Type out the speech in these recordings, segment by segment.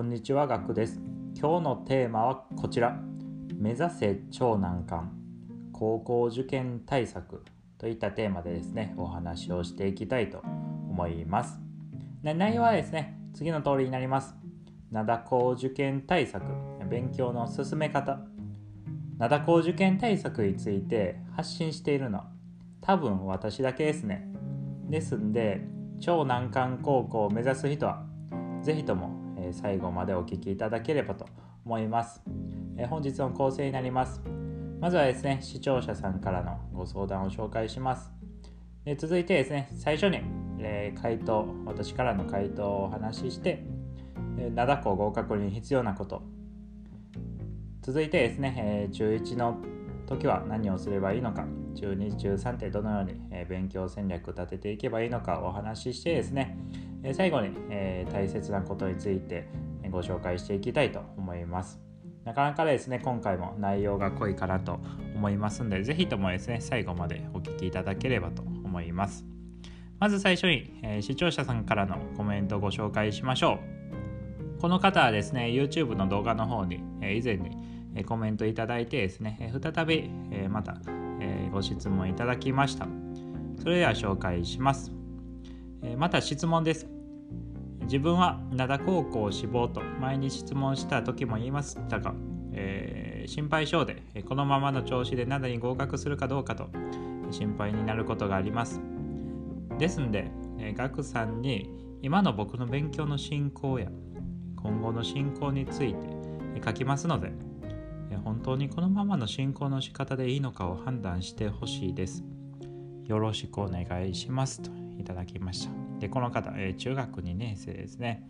こんにちは、ガクです。今日のテーマはこちら。目指せ超難関高校受験対策といったテーマでですね、お話をしていきたいと思います。内容はですね、次の通りになります。灘高受験対策、勉強の進め方。灘高受験対策について発信しているのは多分私だけですね。ですんで、超難関高校を目指す人は、是非とも最後までお聴きいただければと思います。え本日の構成になります。まずはですね、視聴者さんからのご相談を紹介します。続いてですね、最初に、え回答、私からの回答をお話しして、灘校合格に必要なこと。続いてですね、え中1の時は何をすればいいのか、中2、中3ってどのように勉強戦略立てていけばいいのかお話ししてですね、最後にえ大切なことについてご紹介していきたいと思います。なかなかですね、今回も内容が濃いかなと思いますので、ぜひともですね、最後までお聞きいただければと思います。まず最初に、え視聴者さんからのコメントをご紹介しましょう。この方はですね、YouTube の動画の方に、え以前に、えコメントいただいてですね、え再び、えまた、えご質問いただきました。それでは紹介します。また質問です。自分は灘高校志望と前に質問した時も言いましたが、えー、心配性でこのままの調子で灘に合格するかどうかと心配になることがあります。ですんで、えガクさんに今の僕の勉強の進行や今後の進行について書きますので、本当にこのままの進行の仕方でいいのかを判断してほしいです。よろしくお願いしますといただきました。で、この方、えー、中学2年生ですね。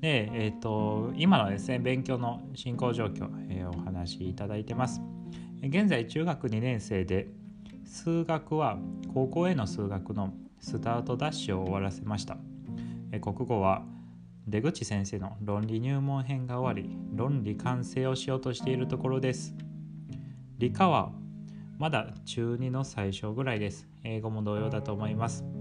で、えーと、今のですね、勉強の進行状況、えー、お話しいただいてます。現在、中学2年生で、数学は高校への数学のスタートダッシュを終わらせました。え国語は出口先生の論理入門編が終わり、論理完成をしようとしているところです。理科はまだ中2の最初ぐらいです。英語も同様だと思います。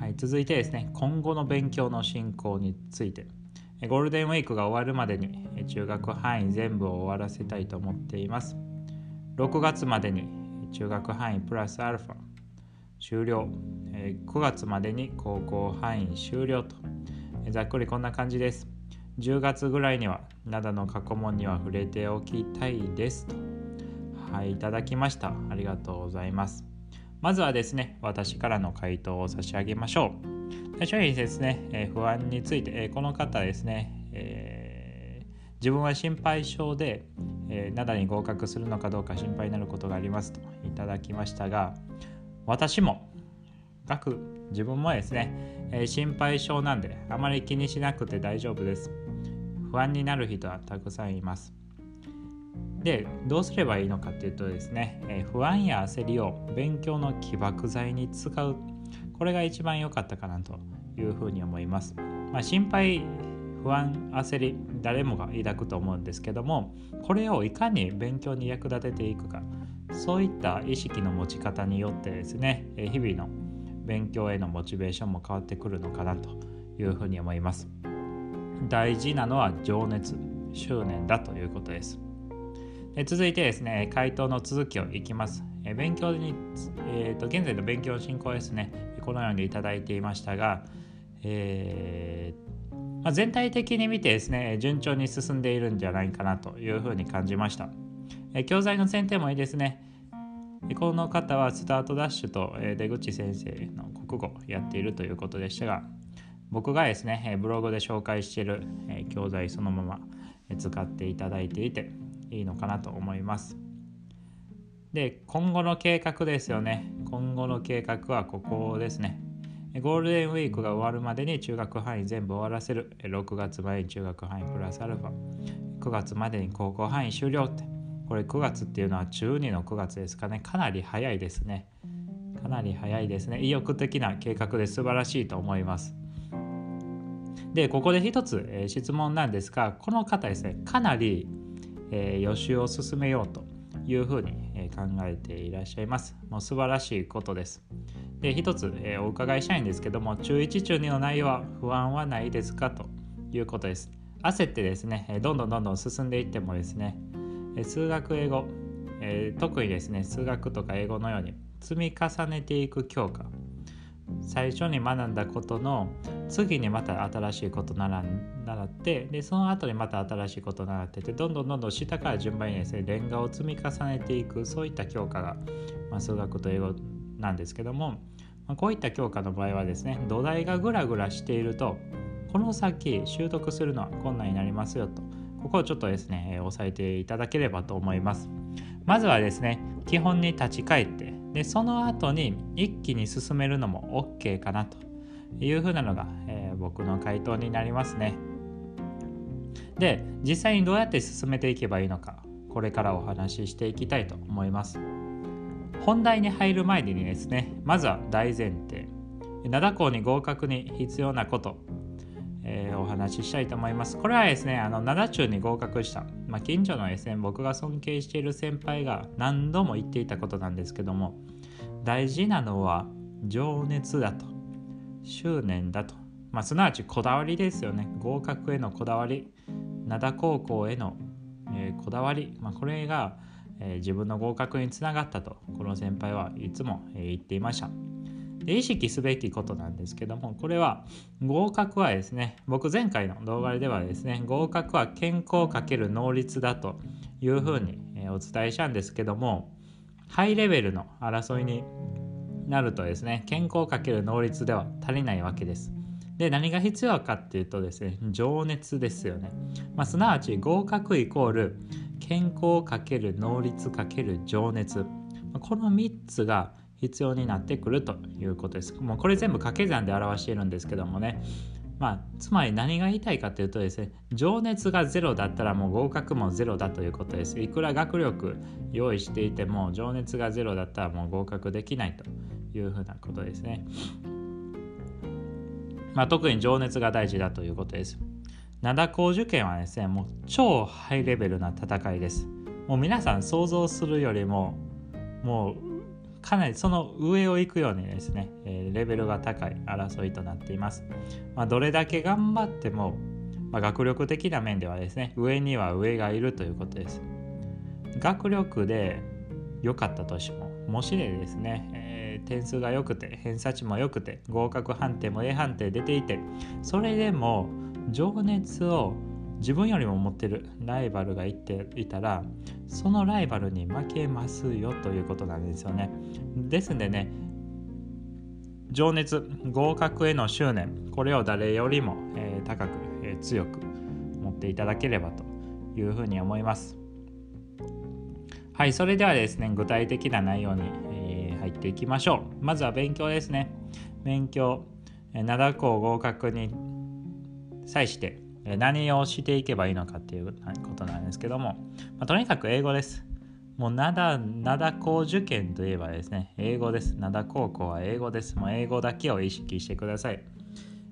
はい、続いてですね、今後の勉強の進行について。ゴールデンウィークが終わるまでに中学範囲全部を終わらせたいと思っています。6月までに中学範囲プラスアルファ終了。9月までに高校範囲終了と。ざっくりこんな感じです。10月ぐらいには灘の過去問には触れておきたいですと。はい、いただきました。ありがとうございます。まずはですね、私からの回答を差し上げましょう。最初にですね、えー、不安について、えー、この方ですね、えー、自分は心配性で、えー、灘に合格するのかどうか心配になることがありますといただきましたが、私も、学、自分もですね、え、心配性なんで、あまり気にしなくて大丈夫です。不安になる人はたくさんいます。でどうすればいいのかっていうとですね、えー、不安や焦りを勉強の起爆剤に使う。これが一番良かったかなというふうに思います、まあ、心配不安焦り誰もが抱くと思うんですけどもこれをいかに勉強に役立てていくか。そういった意識の持ち方によってですね日々の勉強へのモチベーションも変わってくるのかなというふうに思います。大事なのは情熱執念だということです。え続いてですね、回答の続きをいきます。え勉強に、えーと、現在の勉強の進行ですね、このようにいただいていましたが、えー、まあ、全体的に見てですね、順調に進んでいるんじゃないかなというふうに感じました。え教材の選定もいいですね。この方はスタートダッシュと出口先生の国語やっているということでしたが、僕がですね、ブログで紹介している教材そのまま使っていただいていて、いいのかなと思います。で、今後の計画ですよね。今後の計画はここですね。ゴールデンウィークが終わるまでに中学範囲全部終わらせる。6月前に中学範囲プラスアルファ。9月までに高校範囲終了って。これ9月っていうのは中2の9月ですかね。かなり早いですね。かなり早いですね。意欲的な計画で素晴らしいと思います。で、ここで一つ、えー、質問なんですが、この方ですね、かなりえー、予習を進めようというふうに、え考えていらっしゃいます。もう素晴らしいことです。で、一つ、えー、お伺いしたいんですけども、中1、中2の内容は不安はないですか？ということです。焦ってですねどんどんどんどん進んでいってもですね数学英語、えー、特にですね数学とか英語のように積み重ねていく教科最初に学んだことの次にまた新しいこと習ってでその後にまた新しいこと習っててどんどんどんどん下から順番にですねレンガを積み重ねていくそういった教科が、まあ、数学と英語なんですけども、まあ、こういった教科の場合はですね土台がグラグラしているとこの先習得するのは困難になりますよと。ここをちょっとですね押さえていただければと思います。まずはですね基本に立ち返ってでその後に一気に進めるのも OK かなと。いうふうなのが、えー、僕の回答になりますね。で実際にどうやって進めていけばいいのかこれからお話ししていきたいと思います。本題に入る前にですねまずは大前提。灘校に合格に必要なことえー、お話ししたいと思います。これはですね、あの灘中に合格した、まあ、近所のですね、僕が尊敬している先輩が何度も言っていたことなんですけども、大事なのは情熱だと、執念だと、まあ、すなわちこだわりですよね。合格へのこだわり、灘高校への、えー、こだわり、まあ、これが、えー、自分の合格につながったと、この先輩はいつも、え言っていました。で意識すべきことなんですけどもこれは合格はですね僕前回の動画ではですね合格は健康×能率だというふうにお伝えしたんですけどもハイレベルの争いになるとですね健康×能率では足りないわけです。で何が必要かっていうとですね情熱ですよね、まあ、すなわち合格イコール健康×能率×情熱この3つが必要になってくるということです。もうこれ全部掛け算で表しているんですけどもね。まあ、つまり何が言いたいかというとですね、情熱がゼロだったらもう合格もゼロだということです。いくら学力用意していても情熱がゼロだったらもう合格できないというふうなことですね。まあ、特に情熱が大事だということです。灘高受験はですね、もう超ハイレベルな戦いです。もう皆さん想像するよりももうかなりその上を行くようにですね、えレベルが高い争いとなっています。まあ、どれだけ頑張っても、まあ、学力的な面ではですね上には上がいるということです。学力で良かったとしても模試でですね、えー、点数が良くて偏差値も良くて合格判定も A 判定出ていてそれでも情熱を自分よりも持ってるライバルがいていたらそのライバルに負けますよということなんですよね。ですんでね情熱合格への執念これを誰よりも、えー、高く、えー、強く持っていただければというふうに思います。はいそれではですね具体的な内容に、えー、入っていきましょうまずは勉強ですね勉強灘校合格に際して何をしていけばいいのかっていうことなんですけども、まあ、とにかく英語です。もう灘、灘高受験といえばですね、英語です。灘高校は英語です。もう英語だけを意識してください。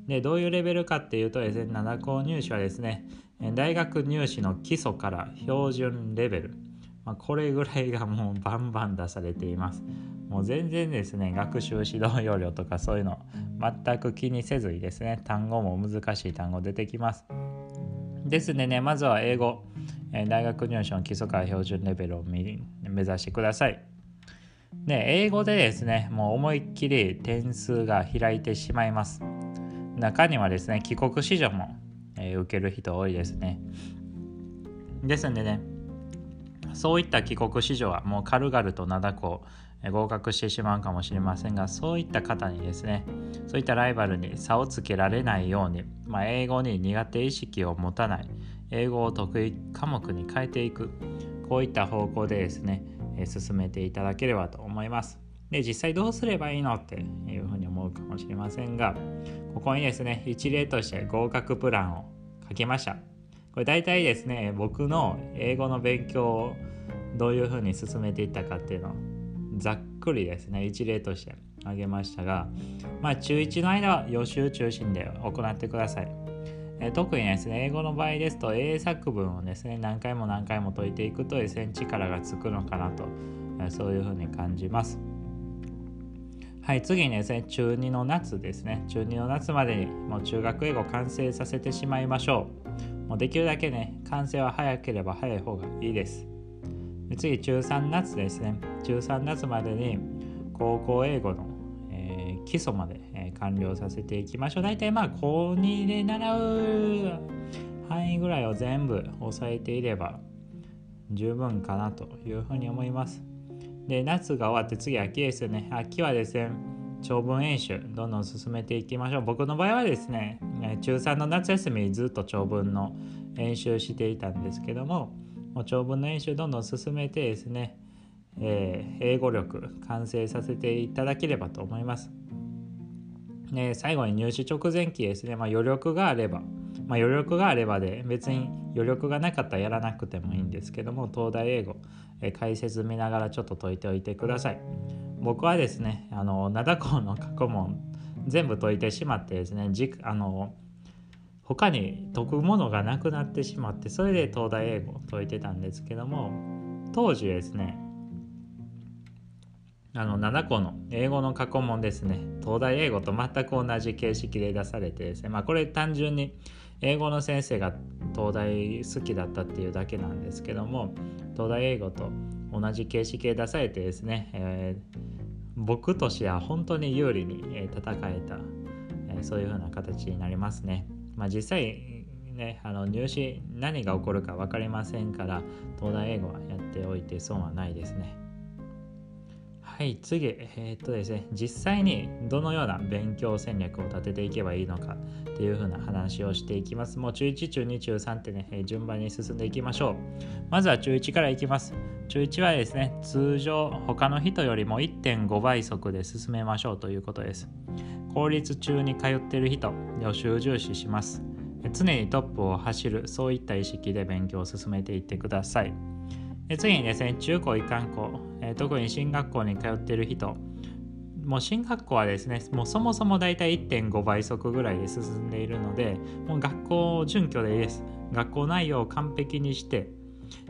で、どういうレベルかっていうとですね、灘高入試はですね、大学入試の基礎から標準レベル、まあ、これぐらいがもうバンバン出されています。もう全然ですね、学習指導要領とかそういうの全く気にせずにですね、単語も難しい単語出てきます。ですね、まずは英語、え大学入試の基礎から標準レベルを目指してください。で、英語でですね、もう思いっきり点数が開いてしまいます。中にはですね、帰国子女も、えー、受ける人多いですね。ですんでね、そういった帰国子女はもう軽々と灘校合格してしまうかもしれませんがそういった方にですねそういったライバルに差をつけられないように、まあ、英語に苦手意識を持たない英語を得意科目に変えていくこういった方向でですね進めていただければと思います。で実際どうすればいいのっていうふうに思うかもしれませんがここにですね一例として合格プランを書きましたこれ大体ですね僕の英語の勉強をどういうふうに進めていったかっていうのをざっくりですね一例として挙げましたが、まあ、中1の間は予習中心で行ってください。え特にですね、英語の場合ですと英作文をですね、何回も何回も解いていくとですね、力がつくのかなと、えそういうふうに感じます。はい、次にですね、中2の夏ですね。中2の夏までにもう中学英語完成させてしまいましょう。もうできるだけね完成は早ければ早い方がいいです。で次中3夏ですね。中3夏までに高校英語の、えー、基礎まで、えー、完了させていきましょう。大体まあ高2で習う範囲ぐらいを全部押さえていれば十分かなというふうに思います。で夏が終わって次秋ですよね。秋はですね長文演習どんどん進めていきましょう。僕の場合はですね中3の夏休みずっと長文の演習していたんですけどももう長文の演習どんどん進めてですね、えー、英語力完成させていただければと思います。で最後に入試直前期ですね、まあ、余力があれば、まあ、余力があればで別に余力がなかったらやらなくてもいいんですけども東大英語、え解説見ながらちょっと解いておいてください。僕はですねあの灘校の過去問全部解いてしまってですねじあの他に解くものがなくなってしまってそれで東大英語を解いてたんですけども当時ですねあの7個の英語の過去問ですね東大英語と全く同じ形式で出されてですねまあこれ単純に英語の先生が東大好きだったっていうだけなんですけども東大英語と同じ形式で出されてですね、えー、僕としては本当に有利に戦えた、え、そういうふうな形になりますね。まあ、実際ねあの入試何が起こるか分かりませんから東大英語はやっておいて損はないですね。はい次えー、っとですね実際にどのような勉強戦略を立てていけばいいのかっていう風な話をしていきます。もう中1中2中3ってねえ順番に進んでいきましょう。まずは中1からいきます。中1はですね通常他の人よりも1.5倍速で進めましょうということです。公立中に通っている人予習重視します。常にトップを走るそういった意識で勉強を進めていってください。次にですね中高一貫校、えー、特に進学校に通ってる人。もう進学校はですねもうそもそも大体1.5倍速ぐらいで進んでいるのでもう学校を準拠でいいです。学校内容を完璧にして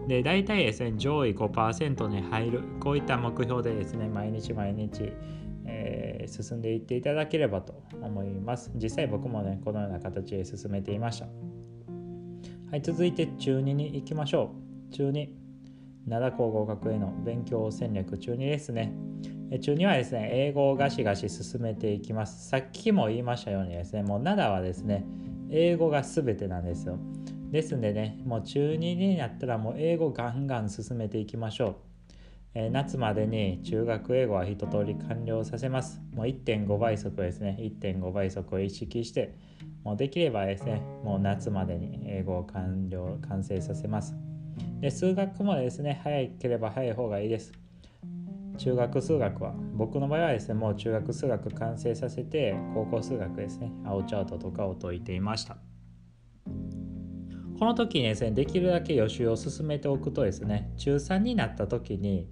で大体ですね上位5%に入るこういった目標でですね毎日毎日、えー、進んでいっていただければと思います。実際僕もねこのような形で進めていました。はい続いて中2に行きましょう。中2灘高合格への勉強戦略中2ですね。中2はですね、英語をガシガシ進めていきます。さっきも言いましたようにですね、もう灘はですね、英語が全てなんですよ。ですんでね、もう中2になったらもう英語ガンガン進めていきましょう。えー、夏までに中学英語は一通り完了させます。もう1.5倍速ですね。1.5倍速を意識して、もうできればですね、もう夏までに英語を完了、完成させます。で数学もですね早ければ早い方がいいです。中学数学は僕の場合はですねもう中学数学完成させて高校数学ですね青チャートとかを解いていました。この時にですねできるだけ予習を進めておくとですね中3になった時に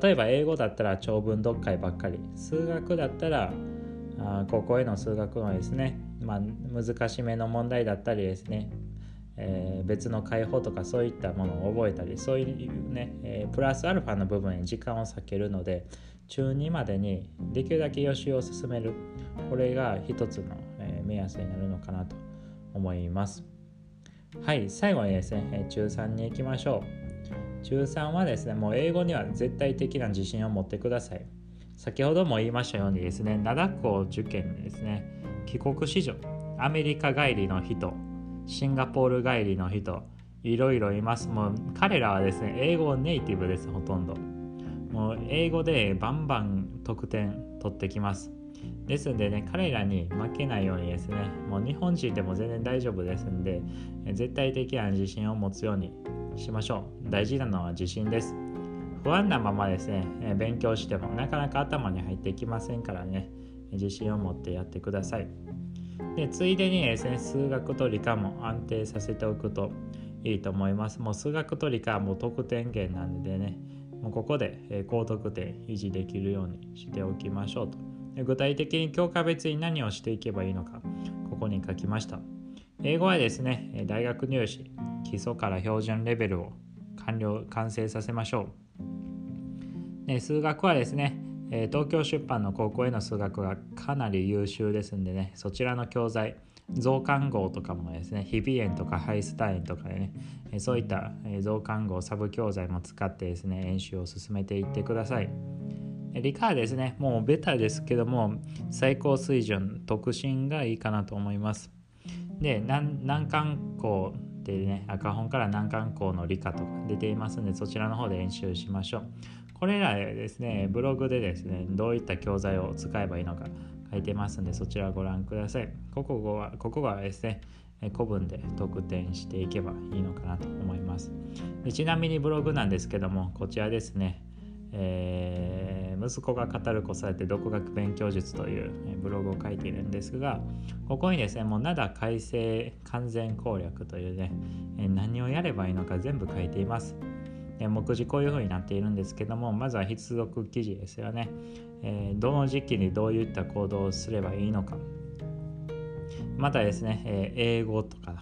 例えば英語だったら長文読解ばっかり数学だったらあ高校への数学のですね、まあ、難しめの問題だったりですねえー、別の解放とかそういったものを覚えたりそういうね、えー、プラスアルファの部分に時間を割けるので中2までにできるだけ予習を進める。これが一つの、えー、目安になるのかなと思います。はい最後にですね中3に行きましょう。中3はですねもう英語には絶対的な自信を持ってください。先ほども言いましたようにですね灘校受験ですね。帰国子女。アメリカ帰りの人。シンガポール帰りの人いろいろいます。もう彼らはですね英語ネイティブですほとんど。もう英語でバンバン得点取ってきます。ですんでね彼らに負けないようにですねもう日本人でも全然大丈夫ですんで絶対的な自信を持つようにしましょう。大事なのは自信です。不安なままですね勉強してもなかなか頭に入っていきませんからね自信を持ってやってください。でついでにですね数学と理科も安定させておくといいと思います。もう数学と理科はもう得点源なんでねもうここで高得点維持できるようにしておきましょうと。で具体的に教科別に何をしていけばいいのかここに書きました。英語はですね大学入試基礎から標準レベルを完了完成させましょう。で数学はですねえ東京出版の高校への数学がかなり優秀ですんでねそちらの教材増刊号とかもですね日比園とかハイスタインとかでねそういった増刊号サブ教材も使ってですね演習を進めていってください。理科はですねもうベタですけども最高水準特進がいいかなと思います。で難関校でね赤本から難関校の理科とか出ていますのでそちらの方で演習しましょう。これらですねブログでですねどういった教材を使えばいいのか書いてますのでそちらをご覧ください。ここはここがですね古文で得点していけばいいのかなと思います。でちなみにブログなんですけどもこちらですねえー、息子が語る子育て独学勉強術というブログを書いているんですがここにですねもう灘改正完全攻略というね何をやればいいのか全部書いています目次こういう風になっているんですけどもまずは必読記事ですよね、えー、どの時期にどういった行動をすればいいのか。またですね、え、英語とか、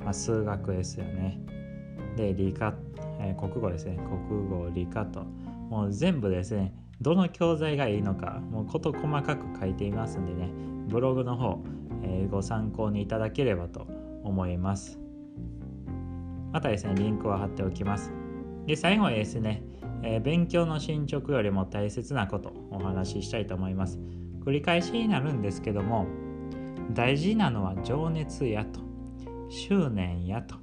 まあ、数学ですよね。で理科え、国語ですね。国語理科と。もう全部ですねどの教材がいいのかもう事細かく書いていますんでねブログの方、え、ご参考にいただければと思います。またですねリンクを貼っておきます。で最後にですね、えー、勉強の進捗よりも大切なことお話ししたいと思います。繰り返しになるんですけども大事なのは情熱やと。執念やと。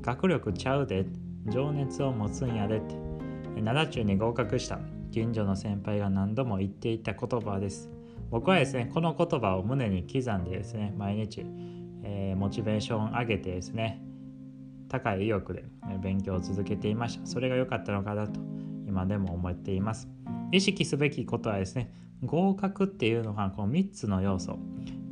学力ちゃうで情熱を持つんやでって。灘中に合格した近所の先輩が何度も言っていた言葉です。僕はですねこの言葉を胸に刻んでですね毎日、えー、モチベーション上げてですね高い意欲で勉強を続けていました。それが良かったのかなと今でも思っています。意識すべきことはですね合格っていうのはこの3つの要素。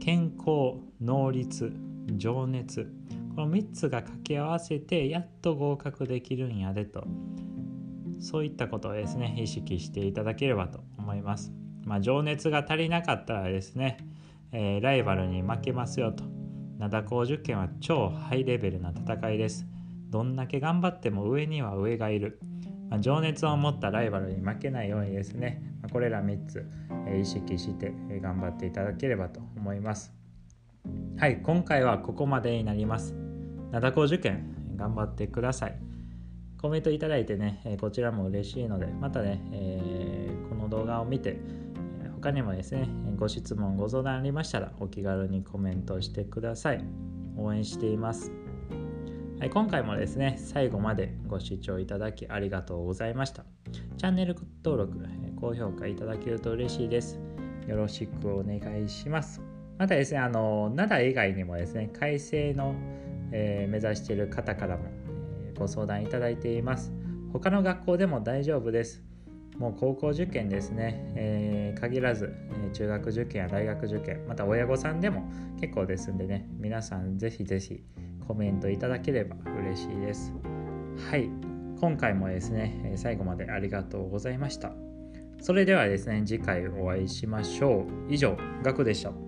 健康能率情熱。この3つが掛け合わせてやっと合格できるんやでと。そういったことをですね意識していただければと思います。まあ、情熱が足りなかったらですね、えー、ライバルに負けますよと。灘高受験は超ハイレベルな戦いです。どんだけ頑張っても上には上がいる。まあ、情熱を持ったライバルに負けないようにですね、まあ、これら3つ、えー、意識して頑張っていただければと思います。はい、今回はここまでになります。灘高受験頑張ってください。コメントいただいてね、こちらも嬉しいので、またね、えー、この動画を見て、他にもですね、ご質問、ご相談ありましたら、お気軽にコメントしてください。応援しています。はい、今回もですね、最後までご視聴いただきありがとうございました。チャンネル登録、高評価いただけると嬉しいです。よろしくお願いします。またですね、あの、灘以外にもですね、改正のえー、目指している方からも、え、ご相談いただいています他の学校でも大丈夫ですもう高校受験ですね、えー、限らず、え中学受験や大学受験また親御さんでも結構ですんでね。皆さんぜひぜひコメントいただければ嬉しいです。はい。今回もですね最後までありがとうございました。それではですね次回お会いしましょう。以上ガクでした。